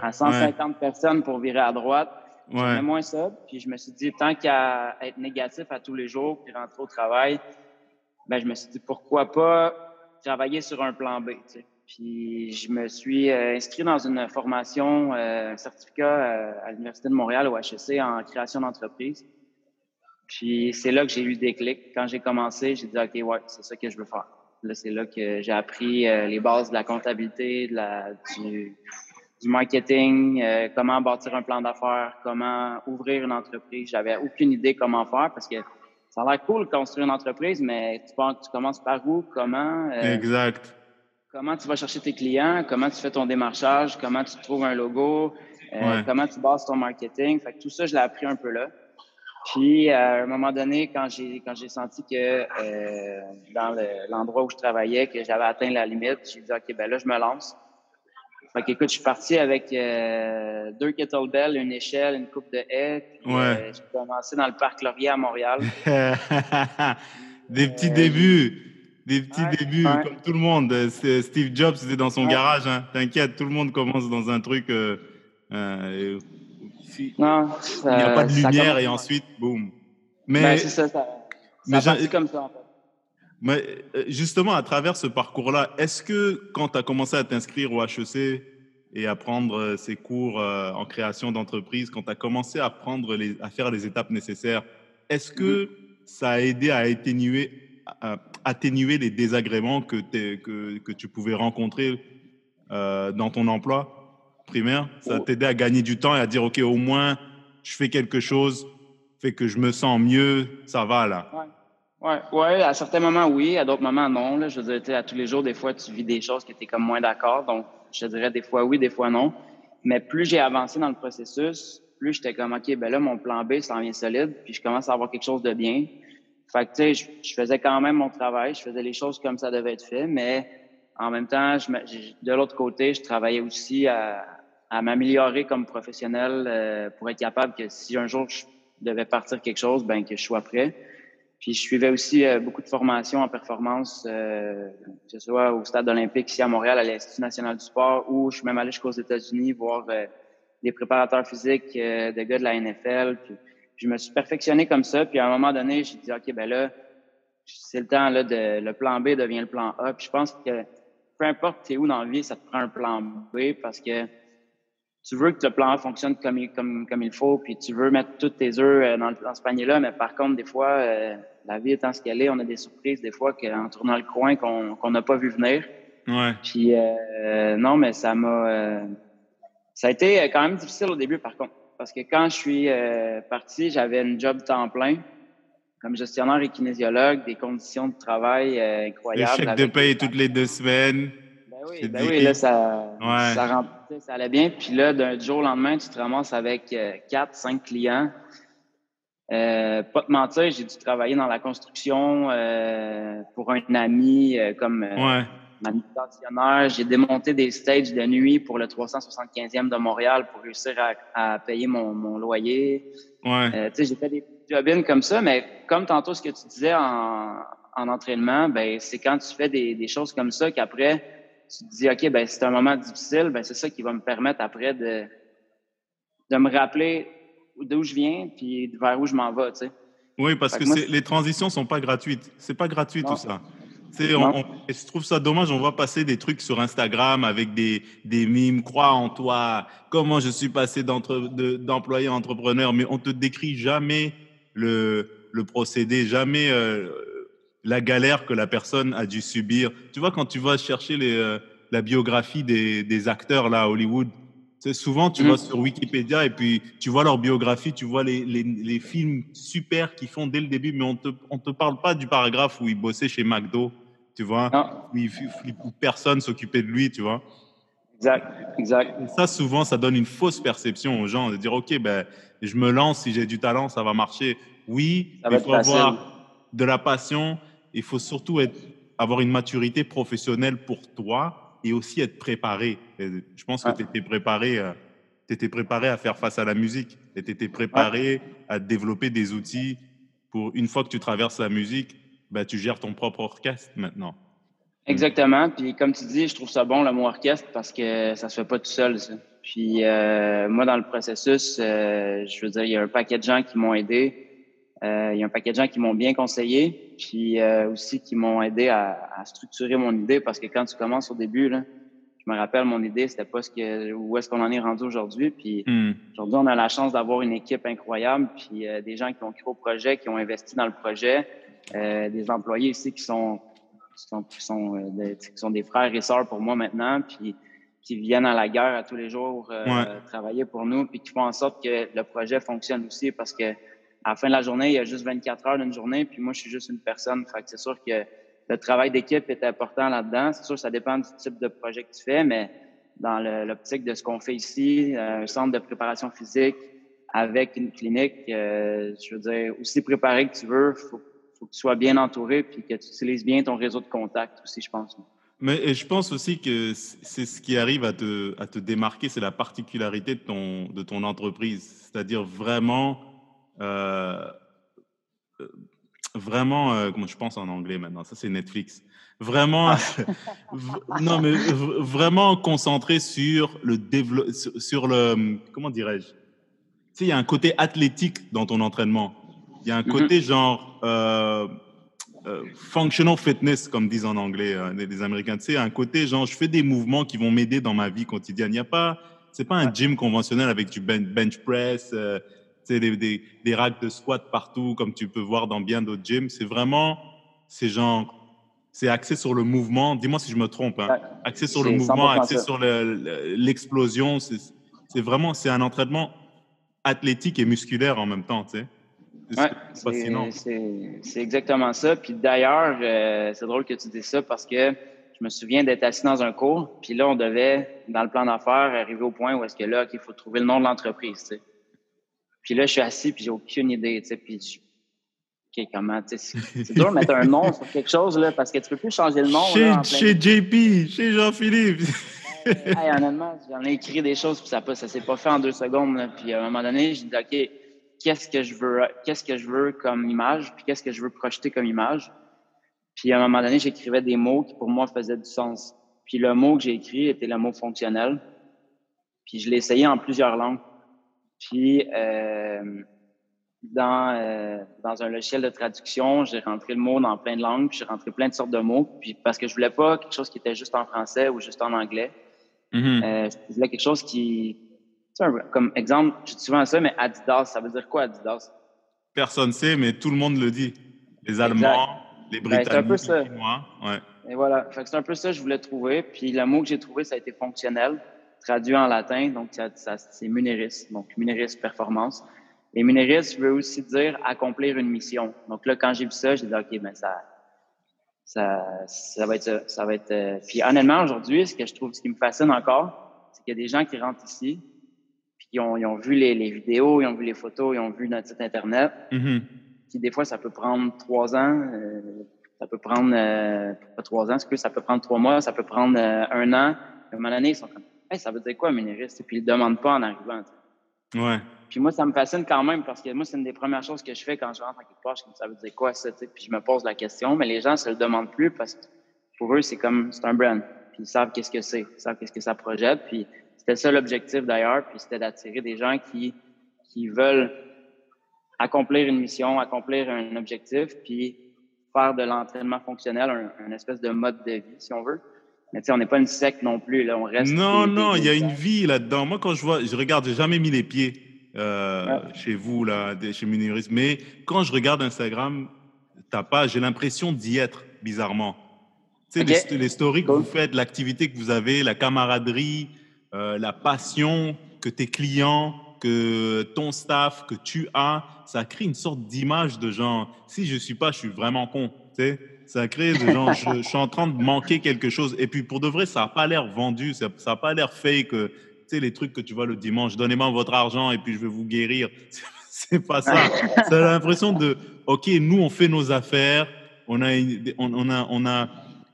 à 150 personnes pour virer à droite. J'aimais moins ça. Puis je me suis dit, tant qu'à être négatif à tous les jours, puis rentrer au travail, ben je me suis dit, pourquoi pas travailler sur un plan B, tu sais. Puis je me suis euh, inscrit dans une formation, euh, un certificat euh, à l'Université de Montréal, au HEC, en création d'entreprise. Puis c'est là que j'ai eu des clics. Quand j'ai commencé, j'ai dit OK, ouais, c'est ça que je veux faire. Là, c'est là que j'ai appris les bases de la comptabilité, de la, du, du marketing, comment bâtir un plan d'affaires, comment ouvrir une entreprise. J'avais aucune idée comment faire parce que ça a l'air cool de construire une entreprise, mais tu, tu commences par où, comment. exact comment tu vas chercher tes clients, comment tu fais ton démarchage, comment tu trouves un logo, euh, comment tu bases ton marketing. Fait que tout ça, je l'ai appris un peu là. Puis, à un moment donné, quand j'ai quand j'ai senti que euh, dans l'endroit où je travaillais, que j'avais atteint la limite, j'ai dit OK, ben là, je me lance. Fait que, écoute, je suis parti avec euh, deux kettlebells, une échelle, une coupe de haies. Puis, ouais. j'ai commencé dans le parc Laurier à Montréal. Des petits débuts. Des petits débuts, comme tout le monde. Steve Jobs, c'était dans son garage. Hein. T'inquiète, tout le monde commence dans un truc. Euh, euh, non, il n'y a pas de lumière et ensuite, boum. Mais ben, c'est ça, ça, ça comme ça en fait. Mais euh, justement, à travers ce parcours-là, est-ce que quand tu as commencé à t'inscrire au HEC et à prendre ces cours en création d'entreprise, quand tu as commencé à, prendre les, à faire les étapes nécessaires, est-ce que mm-hmm. ça a aidé à atténuer atténuer les désagréments que, que, que tu pouvais rencontrer euh, dans ton emploi? Primaire Ça t'a aidé à gagner du temps et à dire, OK, au moins, je fais quelque chose, fait que je me sens mieux, ça va là. Ouais. Ouais, à certains moments, oui. À d'autres moments, non. Là. Je veux dire, à tous les jours, des fois, tu vis des choses que tu comme moins d'accord. Donc, je dirais des fois oui, des fois non. Mais plus j'ai avancé dans le processus, plus j'étais comme, OK, ben là, mon plan B s'en vient solide, puis je commence à avoir quelque chose de bien. Fait que, tu sais, je, faisais quand même mon travail, je faisais les choses comme ça devait être fait, mais en même temps, je, de l'autre côté, je travaillais aussi à, à m'améliorer comme professionnel euh, pour être capable que si un jour je devais partir quelque chose, ben que je sois prêt. Puis je suivais aussi euh, beaucoup de formations en performance, euh, que ce soit au stade olympique ici à Montréal, à l'Institut national du sport, ou je suis même allé jusqu'aux États-Unis voir des préparateurs physiques, des gars de la NFL. Je me suis perfectionné comme ça. Puis à un moment donné, j'ai dit, OK, ben là, c'est le temps, là, de, le plan B devient le plan A. Puis je pense que peu importe t'es où dans la vie, ça te prend un plan B parce que tu veux que le plan fonctionne comme, comme, comme il faut, puis tu veux mettre tous tes œufs euh, dans, dans ce panier-là, mais par contre, des fois, euh, la vie étant ce qu'elle est, on a des surprises, des fois, qu'en tournant le coin, qu'on n'a pas vu venir. Ouais. Puis, euh, non, mais ça m'a... ça a été quand même difficile au début, par contre. Parce que quand je suis euh, parti, j'avais un job temps plein comme gestionnaire et kinésiologue, des conditions de travail euh, incroyables. Le chèque de paye toutes les deux semaines. Ben oui, ben oui là, ça, ça, ça, allait bien. Puis là, d'un jour au lendemain, tu te ramasses avec euh, quatre, cinq clients. Euh, pas de mentir, j'ai dû travailler dans la construction pour un ami comme ouais manutentionnaire. J'ai démonté des stages de nuit pour le 375e de Montréal pour réussir à, payer mon, mon, loyer. Ouais. Euh, j'ai fait des job comme ça, mais comme tantôt ce que tu disais en, en entraînement, ben c'est quand tu fais des, des choses comme ça qu'après tu te dis ok ben c'est un moment difficile, ben c'est ça qui va me permettre après de de me rappeler d'où je viens puis vers où je m'en vais, tu sais. Oui, parce que, les transitions sont pas gratuites. C'est pas gratuit tout ça. On, je trouve ça dommage, on voit passer des trucs sur Instagram avec des, des mimes, crois en toi, comment je suis passé d'employé à entrepreneur, mais on te décrit jamais le, le procédé, jamais euh, la galère que la personne a dû subir. Tu vois, quand tu vas chercher les, euh, la biographie des, des, acteurs là à Hollywood, souvent tu mm. vas sur Wikipédia et puis tu vois leur biographie, tu vois les, les, les films super qu'ils font dès le début, mais on te, on te parle pas du paragraphe où ils bossaient chez McDo tu vois, où, personne s'occupait de lui, tu vois. Exact, exact. Et ça, souvent, ça donne une fausse perception aux gens de dire, OK, ben, je me lance, si j'ai du talent, ça va marcher. Oui, il faut avoir de la passion, il faut surtout être, avoir une maturité professionnelle pour toi et aussi être préparé. je pense que tu étais préparé. Euh, tu étais préparé à faire face à la musique et tu étais préparé à développer des outils pour une fois que tu traverses la musique, bah, tu gères ton propre orchestre maintenant. Exactement. Puis comme tu dis, je trouve ça bon le mot orchestre parce que ça se fait pas tout seul. Ça. Puis euh, moi, dans le processus, euh, je veux dire, il y a un paquet de gens qui m'ont aidé. Euh, il y a un paquet de gens qui m'ont bien conseillé, puis aussi qui m'ont aidé à, à, structurer mon idée parce que quand tu commences au début, là, je me rappelle, mon idée, c'était pas ce que, où est-ce qu'on en est rendu aujourd'hui. Puis hmm. aujourd'hui, on a la chance d'avoir une équipe incroyable, puis des gens qui ont créé au projet, qui ont investi dans le projet, des employés ici qui sont qui sont, qui sont, des, qui sont des frères et sœurs pour moi maintenant, puis qui viennent à la guerre à tous les jours euh, travailler pour nous, puis qui font en sorte que le projet fonctionne aussi parce que à la fin de la journée, il y a juste 24 heures d'une journée, puis moi, je suis juste une personne. Fait que c'est sûr que le travail d'équipe est important là-dedans. C'est sûr ça dépend du type de projet que tu fais, mais dans l'optique de ce qu'on fait ici, euh, un centre de préparation physique avec une clinique, euh, je veux dire, aussi préparé que tu veux, faut, faut que tu sois bien entouré puis que tu utilises bien ton réseau de contacts aussi, je pense. Mais je pense aussi que c'est ce qui arrive à te, à te démarquer, c'est la particularité de ton, de ton entreprise. C'est-à-dire vraiment, euh, vraiment, euh, comment je pense en anglais maintenant, ça c'est Netflix. Vraiment, ah. non mais vraiment concentré sur le développement, sur le, comment dirais-je? Tu sais, il y a un côté athlétique dans ton entraînement. Il y a un mm-hmm. côté genre, euh, euh, functional fitness, comme disent en anglais euh, les, Américains. Tu sais, un côté genre, je fais des mouvements qui vont m'aider dans ma vie quotidienne. Il n'y a pas, c'est pas un gym conventionnel avec du bench press, euh, tu sais, des, des, des, racks de squat partout, comme tu peux voir dans bien d'autres gyms. C'est vraiment, c'est genre, c'est axé sur le mouvement. Dis-moi si je me trompe. Hein. Axé sur le mouvement, axé sur l'explosion. C'est vraiment, c'est un entraînement athlétique et musculaire en même temps, tu sais. C'est exactement ça. Puis d'ailleurs, euh, c'est drôle que tu dis ça parce que je me souviens d'être assis dans un cours, puis là, on devait, dans le plan d'affaires, arriver au point où est-ce que là, il faut trouver le nom de l'entreprise, tu sais. Puis là, je suis assis, puis j'ai aucune idée, tu sais, puis je... OK, comment, tu sais, c'est dur de mettre un nom sur quelque chose, là, parce que tu peux plus changer le nom. Chez, chez JP, chez Jean-Philippe. hey, honnêtement, j'en ai écrit des choses, puis ça, ça s'est pas fait en deux secondes, puis à un moment donné, j'ai dit, OK, qu'est-ce que je veux, qu'est-ce que je veux comme image, puis qu'est-ce que je veux projeter comme image. Puis à un moment donné, j'écrivais des mots qui pour moi faisaient du sens. Puis le mot que j'ai écrit était le mot fonctionnel. Puis je l'ai essayé en plusieurs langues. Puis euh, dans, euh, dans un logiciel de traduction, j'ai rentré le mot dans plein de langues, puis j'ai rentré plein de sortes de mots, puis parce que je voulais pas quelque chose qui était juste en français ou juste en anglais. Mm-hmm. euh, je voulais quelque chose qui, comme exemple, je dis souvent ça, mais Adidas, ça veut dire quoi Adidas? Personne ne sait, mais tout le monde le dit. Les Allemands, les ben, Britanniques, les Chinois. Ouais. Et voilà. c'est un peu ça que je voulais trouver. Puis le mot que j'ai trouvé, ça a été fonctionnel, traduit en latin. Donc, c'est muneris. Donc, muneris performance. Et muneris veut aussi dire accomplir une mission. Donc là, quand j'ai vu ça, j'ai dit, OK, ben ça, ça, ça va être ça. va être, euh, Puis honnêtement, aujourd'hui, ce que je trouve, ce qui me fascine encore, c'est qu'il y a des gens qui rentrent ici, ils ont, vu les, vidéos, ils ont vu les photos, ils ont vu notre site Internet. Mm des fois, ça peut prendre trois ans, euh, ça peut prendre, euh, pas trois ans, que ça peut prendre trois mois, ça peut prendre euh, un an. À un moment donné, ils sont comme, hey, ça veut dire quoi, minériste? Puis ils ne le demandent pas en arrivant. Ouais. Puis moi, ça me fascine quand même parce que moi, c'est une des premières choses que je fais quand je rentre en quelque part. Je ça veut dire quoi, ça? Puis je me pose la question, mais les gens ne se le demandent plus parce que pour eux, c'est comme, c'est un brand. Puis ils savent qu'est-ce que c'est, ils savent qu'est-ce que ça projette. Puis c'était ça l'objectif d'ailleurs, puis c'était d'attirer des gens qui, qui veulent accomplir une mission, accomplir un objectif, puis faire de l'entraînement fonctionnel un, espèce de mode de vie, si on veut. Mais tu sais, on n'est pas une secte non plus, là, on reste... Non, non, il y a une vie là-dedans. Moi, quand je vois, je regarde, j'ai jamais mis les pieds euh, chez vous, là, chez Muniris, mais quand je regarde Instagram, t'as pas, j'ai l'impression d'y être, bizarrement. Tu sais, les, stories que vous faites, l'activité que vous avez, la camaraderie, euh, la passion que tes clients, que ton staff, que tu as, ça crée une sorte d'image de genre, si je suis pas, je suis vraiment con. Tu sais ça crée de genre, je, suis en train de manquer quelque chose. Et puis pour de vrai, ça n'a pas l'air vendu, ça n'a pas l'air fake. Tu sais, les trucs que tu vois le dimanche, donnez-moi votre argent et puis je vais vous guérir. C'est pas ça. Ça a l'impression de, OK, nous, on fait nos affaires, on a, on, a, on, a,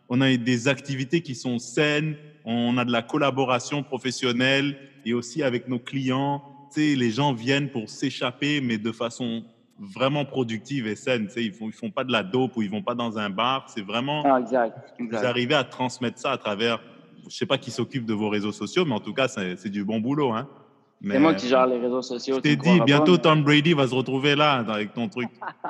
on a des activités qui sont saines, on a de la collaboration professionnelle et aussi avec nos clients. Tu sais, les gens viennent pour s'échapper, mais de façon vraiment productive et saine. Tu sais, ils font, ils font pas de la dope ou ils vont pas dans un bar. C'est vraiment. Ah, exact, Vous arrivez à transmettre ça à travers. Je sais pas qui s'occupe de vos réseaux sociaux, mais en tout cas, c'est du bon boulot. Hein. C'est moi qui gère les réseaux sociaux. Je t'ai dit, bientôt pas, Tom Brady va se retrouver là avec ton truc.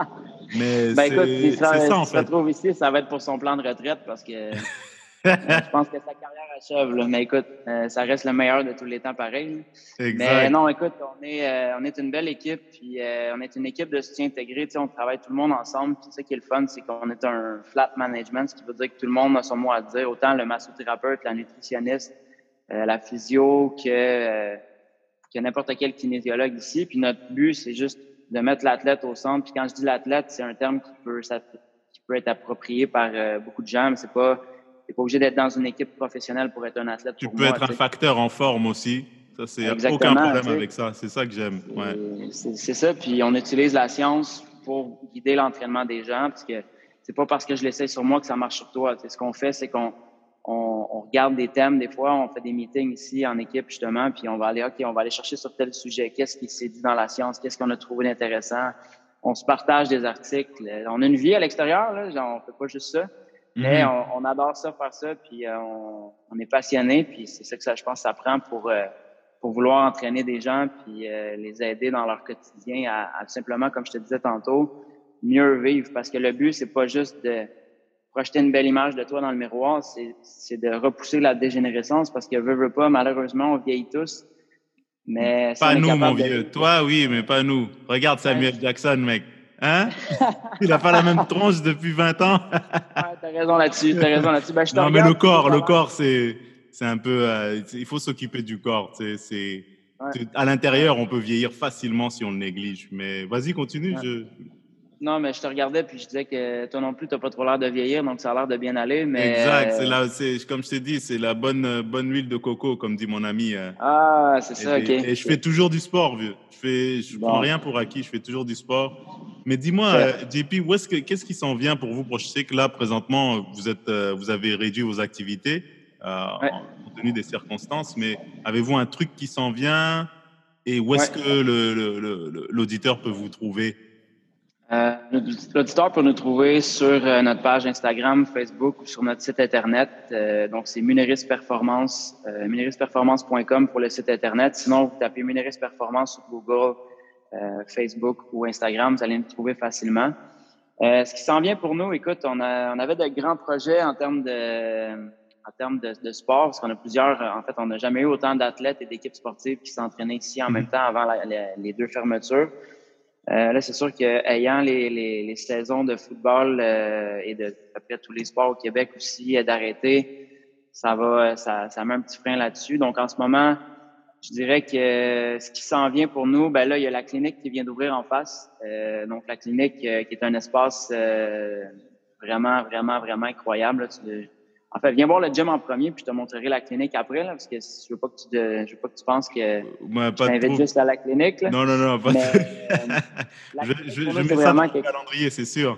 Mais Ben écoute, si ça, c'est ça en si ça fait. se trouve ici, ça va être pour son plan de retraite parce que je pense que sa carrière achève. là. Mais écoute, euh, ça reste le meilleur de tous les temps pareil. Mais Exact. non, écoute, on est, euh, on est une belle équipe, puis euh, on est une équipe de soutien intégré. Tu sais, on travaille tout le monde ensemble. Puis ça qui est le fun, c'est qu'on est un flat management, ce qui veut dire que tout le monde a son mot à dire, autant le massothérapeute, la nutritionniste, euh, la physio que, euh, que n'importe quel kinésiologue ici. Puis notre but, c'est juste de mettre l'athlète au centre. Puis quand je dis l'athlète, c'est un terme qui peut, ça- qui peut être approprié par euh, beaucoup de gens, mais c'est pas, t'es pas obligé d'être dans une équipe professionnelle pour être un athlète. Tu pour peux moi, être un facteur en forme aussi. Ça, c'est aucun problème avec ça. C'est ça que j'aime. Ouais. C'est ça. Puis on utilise la science pour guider l'entraînement des gens, parce que c'est pas parce que je l'essaie sur moi que ça marche sur toi. Ce qu'on fait, c'est qu'on on, on regarde des thèmes. Des fois, on fait des meetings ici en équipe justement, puis on va aller, ok, on va aller chercher sur tel sujet. Qu'est-ce qui s'est dit dans la science? Qu'est-ce qu'on a trouvé d'intéressant? On se partage des articles. On a une vie à l'extérieur. Là, on fait pas juste ça. Mais Mhm. on, on adore ça, faire ça, puis euh, on, on est passionné, puis c'est ça que ça, je pense, ça prend pour, euh, pour vouloir entraîner des gens, puis euh, les aider dans leur quotidien à, à tout simplement, comme je te disais tantôt, mieux vivre. Parce que le but, c'est pas juste de projeter une belle image de toi dans le miroir, c'est c'est de repousser la dégénérescence, parce que veut, veut pas, malheureusement, on vieillit tous. Mais Pas nous, mon de- vieux. Toi, oui, mais pas nous. Regarde Samuel Jackson, mec. Hein? Il a pas la même tronche depuis 20 ans. Ouais, t'as raison là-dessus, t'as raison là-dessus. Ben, non, mais le corps, le va. corps, c'est, c'est un peu. euh, il faut s'occuper du corps. C'est, Ouais. à l'intérieur, on peut vieillir facilement si on le néglige. Mais vas-y, continue. Ouais. je- Non, mais je te regardais puis je disais que toi non plus, tu n'as pas trop l'air de vieillir, donc ça a l'air de bien aller. Mais, Exact. euh, C'est la, c'est, comme je t'ai dit, c'est la bonne, euh, bonne huile de coco, comme dit mon ami. euh, Ah, c'est ça, OK. et je fais toujours du sport, vieux. Je fais, je Bon. prends rien pour acquis. Je fais toujours du sport. Mais dis-moi, Ouais. euh, JP, où est-ce que, qu'est-ce qui s'en vient pour vous? Je sais que là, présentement, vous êtes, euh, vous avez réduit vos activités euh, Ouais. en compte tenu des circonstances. Mais avez-vous un truc qui s'en vient? Et où est-ce Ouais. que le- le- le- le- l'auditeur peut vous trouver? Euh, L'auditeur peut nous trouver sur euh, notre page Instagram, Facebook ou sur notre site Internet. Euh, donc, c'est Muneris Performance, euh, munerisperformance.com pour le site Internet. Sinon, vous tapez Muneris Performance sur Google, euh, Facebook ou Instagram, vous allez nous trouver facilement. Euh, ce qui s'en vient pour nous, écoute, on, a, on avait de grands projets en termes de, en termes de, de sport, parce qu'on a plusieurs, en fait, on n'a jamais eu autant d'athlètes et d'équipes sportives qui s'entraînaient ici en même temps avant la- la- les deux fermetures. Euh, là, c'est sûr qu'ayant les, les, les saisons de football euh, et de à peu près tous les sports au Québec aussi euh, d'arrêter, ça va, ça, ça met un petit frein là-dessus. Donc, en ce moment, je dirais que ce qui s'en vient pour nous, ben là, il y a la clinique qui vient d'ouvrir en face. Euh, donc, la clinique euh, qui est un espace euh, vraiment, vraiment, vraiment incroyable. là. En fait, viens voir le gym en premier, puis je te montrerai la clinique après, là, parce que je veux pas que tu, de- je veux pas que tu penses que je t'invite trop. juste à la clinique. Là. Non, non, non. Pas Mais, euh, je clinique, je, mets ça dans le calendrier, c'est sûr.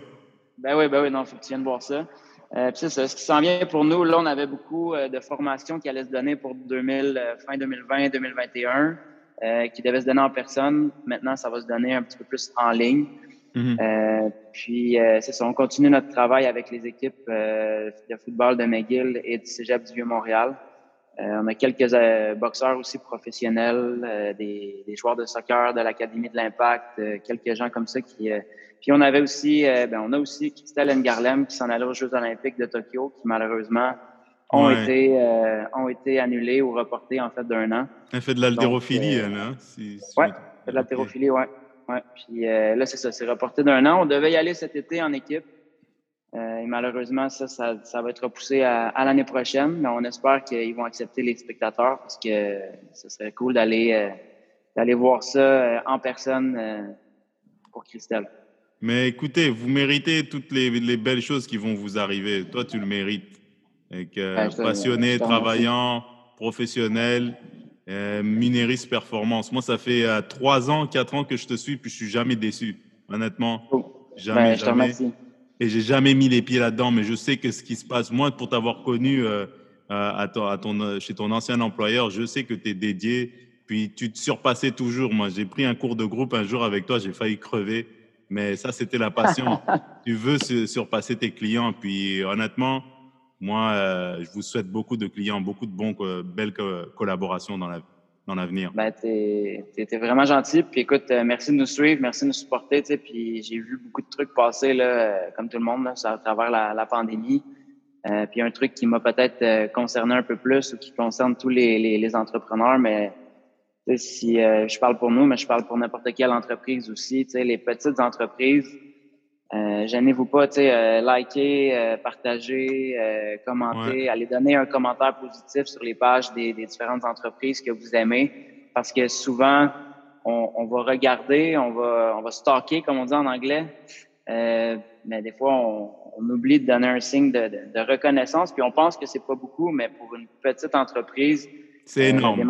Ben oui, ben oui, non, faut que tu viennes voir ça. Euh, puis c'est ça. Ce qui s'en vient pour nous, là, on avait beaucoup euh, de formations qui allaient se donner pour 2000, euh, fin 2020-2021, euh, qui devaient se donner en personne. Maintenant, ça va se donner un petit peu plus en ligne. Mhm. Euh, puis, euh, c'est ça, on continue notre travail avec les équipes euh, de football de McGill et du Cégep du Vieux-Montréal. Euh, on a quelques euh, boxeurs aussi professionnels, euh, des, des joueurs de soccer de l'Académie de l'Impact, euh, quelques gens comme ça qui... euh, puis on avait aussi, euh, ben, on a aussi Christelle Ngarlem qui s'en allait aux Jeux olympiques de Tokyo, qui malheureusement ont, Ouais. été, euh, ont été annulés ou reportés en fait d'un an. Elle fait de l'haltérophilie, euh, elle, hein, si- si ouais, fait de la Ok. thérophilie, ouais. Ouais. Puis euh, là, c'est ça, c'est reporté d'un an. On devait y aller cet été en équipe. Euh, et malheureusement, ça, ça, ça va être repoussé à, à l'année prochaine. Mais on espère qu'ils vont accepter les spectateurs parce que ce serait cool d'aller euh, d'aller voir ça en personne pour Christelle. Mais écoutez, vous méritez toutes les, les belles choses qui vont vous arriver. Toi, tu le mérites. Et que, Ouais, je te- passionné, travaillant, professionnel, euh, Performance. Moi, ça fait euh, trois ans, quatre ans que je te suis, puis je suis jamais déçu. Honnêtement, Oh. jamais, je jamais. Et j'ai jamais mis les pieds là-dedans, mais je sais que ce qui se passe, moi, pour t'avoir connu euh, euh, à ton, à ton, euh, chez ton ancien employeur, je sais que tu es dédié, puis tu te surpassais toujours. Moi, j'ai pris un cours de groupe un jour avec toi, j'ai failli crever, Mais ça, c'était la passion. tu veux surpasser tes clients. Puis honnêtement, moi, euh, je vous souhaite beaucoup de clients, beaucoup de bons, belles collaborations dans l'avenir dans l'avenir. Ben, tu es, vraiment gentil. Puis écoute, euh, merci de nous suivre, merci de nous supporter. Puis j'ai vu beaucoup de trucs passer, là, euh, comme tout le monde, là, à travers la, la pandémie. Euh, puis un truc qui m'a peut-être euh, concerné un peu plus ou qui concerne tous les, les, les entrepreneurs, mais si je parle pour nous, mais je parle pour n'importe quelle entreprise aussi. Les petites entreprises, euh, gênez-vous pas, tu sais, euh, likez, euh, partagez, euh, commentez, allez donner un commentaire positif sur les pages des, des, différentes entreprises que vous aimez, parce que souvent on, on, va regarder, on va, on va stalker comme on dit en anglais, mais des fois on, on, oublie de donner un signe de, de, de reconnaissance, puis on pense que c'est pas beaucoup, mais pour une petite entreprise, c'est énorme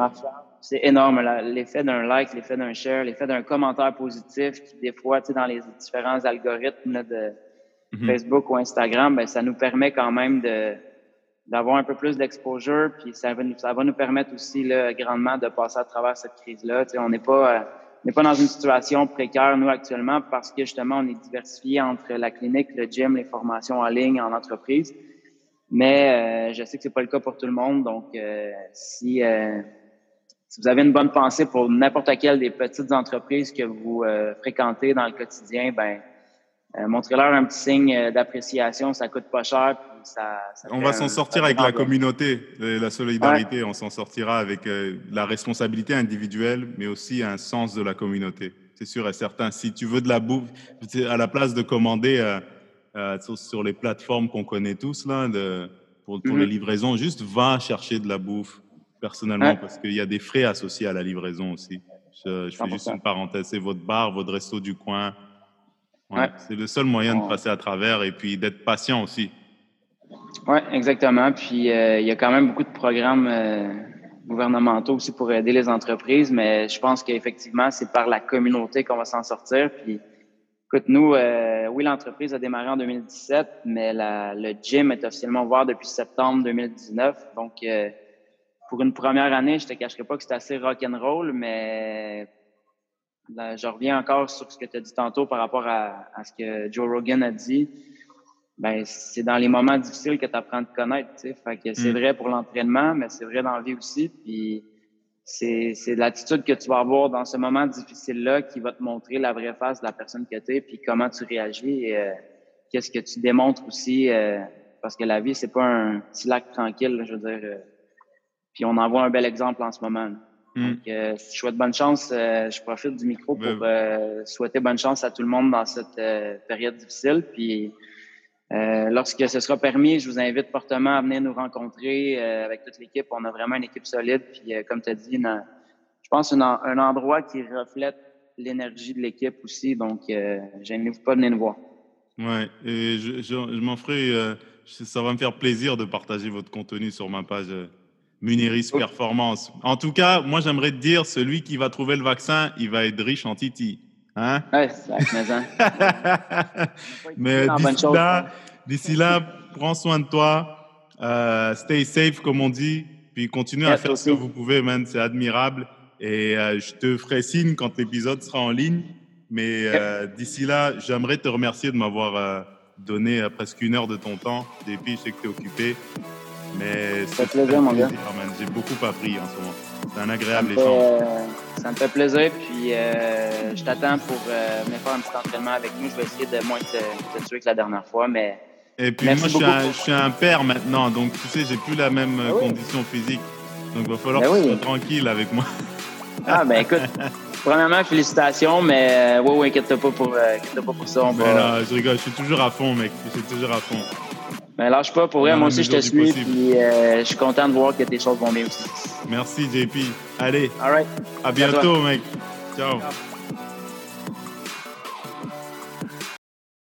c'est énorme. L'effet d'un like, l'effet d'un share, l'effet d'un commentaire positif qui, des fois, tu sais, dans les différents algorithmes de mhm. Facebook ou Instagram, ben, ça nous permet quand même de d'avoir un peu plus d'exposure, puis ça va, nous, ça va nous permettre aussi là, grandement de passer à travers cette crise-là. Tu sais, on n'est pas, euh, n'est pas dans une situation précaire, nous, actuellement, parce que justement, on est diversifié entre la clinique, le gym, les formations en ligne, en entreprise. Mais euh, je sais que c'est pas le cas pour tout le monde. Donc, euh, si si vous avez une bonne pensée pour n'importe quelle des petites entreprises que vous euh, fréquentez dans le quotidien, ben euh, montrez-leur un petit signe euh, d'appréciation. Ça coûte pas cher. ça, on va s'en sortir avec la communauté, la solidarité. On s'en sortira avec la responsabilité individuelle, mais aussi un sens de la communauté. C'est sûr et certain. Si tu veux de la bouffe, à la place de commander sur, les plateformes qu'on connaît tous là, de, pour, pour les mm-hmm. livraisons, juste va chercher de la bouffe personnellement, parce qu'il y a des frais associés à la livraison aussi. Je, fais juste une parenthèse. C'est votre bar, votre resto du coin. C'est le seul moyen de passer à travers et puis d'être patient aussi. Oui, exactement. Puis euh, il y a quand même beaucoup de programmes euh, gouvernementaux aussi pour aider les entreprises, mais je pense qu'effectivement, c'est par la communauté qu'on va s'en sortir. Puis écoute, nous, euh, oui, l'entreprise a démarré en 2017, mais la, le gym est officiellement ouvert depuis septembre 2019. Donc, pour une première année, je te cacherai pas que c'était assez rock'n'roll, mais je reviens encore sur ce que tu as dit tantôt par rapport à, ce que Joe Rogan a dit. Ben, c'est dans les moments difficiles que tu apprends à te connaître. Fait que c'est mm. vrai pour l'entraînement, mais c'est vrai dans la vie aussi. Puis c'est, l'attitude que tu vas avoir dans ce moment difficile-là qui va te montrer la vraie face de la personne que tu es, puis comment tu réagis et euh, qu'est-ce que tu démontres aussi. Euh, parce que la vie, c'est pas un petit lac tranquille. je veux dire, euh, puis on en voit un bel exemple en ce moment. Hmm. Donc, euh, je souhaite bonne chance. Euh, je profite du micro pour euh, souhaiter bonne chance à tout le monde dans cette période difficile. Puis, lorsque ce sera permis, je vous invite fortement à venir nous rencontrer avec toute l'équipe. On a vraiment une équipe solide. Puis, comme tu as dit, je pense un, un endroit qui reflète l'énergie de l'équipe aussi. Donc, euh, gênez-vous pas de venir nous voir. Ouais, et je, je m'en ferai. ça va me faire plaisir de partager votre contenu sur ma page Muniris Performance. En tout cas, moi, j'aimerais te dire, celui qui va trouver le vaccin, il va être riche en titi. Hein? Ouais, c'est Mais d'ici là, d'ici là, prends soin de toi. Euh, stay safe, comme on dit. Puis continue à faire ce que vous pouvez, man. C'est admirable. Et euh, je te ferai signe quand l'épisode sera en ligne. Mais euh, d'ici là, j'aimerais te remercier de m'avoir donné presque une heure de ton temps. Depuis, je sais que tu es occupé. Mais ça fait plaisir, mon gars. J'ai beaucoup appris en ce moment. C'est un agréable échange. Euh, ça me fait plaisir. Puis euh, je t'attends pour euh, me faire un petit entraînement avec nous. Je vais essayer de moins te, te tuer que la dernière fois. Mais et puis moi, je suis, un, je suis, un, père maintenant. Donc, tu sais, j'ai plus la même ah condition physique. Donc, il va falloir ben que tu sois tranquille avec moi. ah, ben écoute. Premièrement, félicitations, mais oui, oui, inquiète-toi pas, pour, pas pour ça. On ben va... je rigole, je suis toujours à fond, mec. Je suis toujours à fond. Mais ben, lâche pas, pour vrai, moi aussi je te suis, puis euh, je suis content de voir que tes choses vont bien aussi. Merci JP. Allez. All right. À bientôt, mec. Ciao.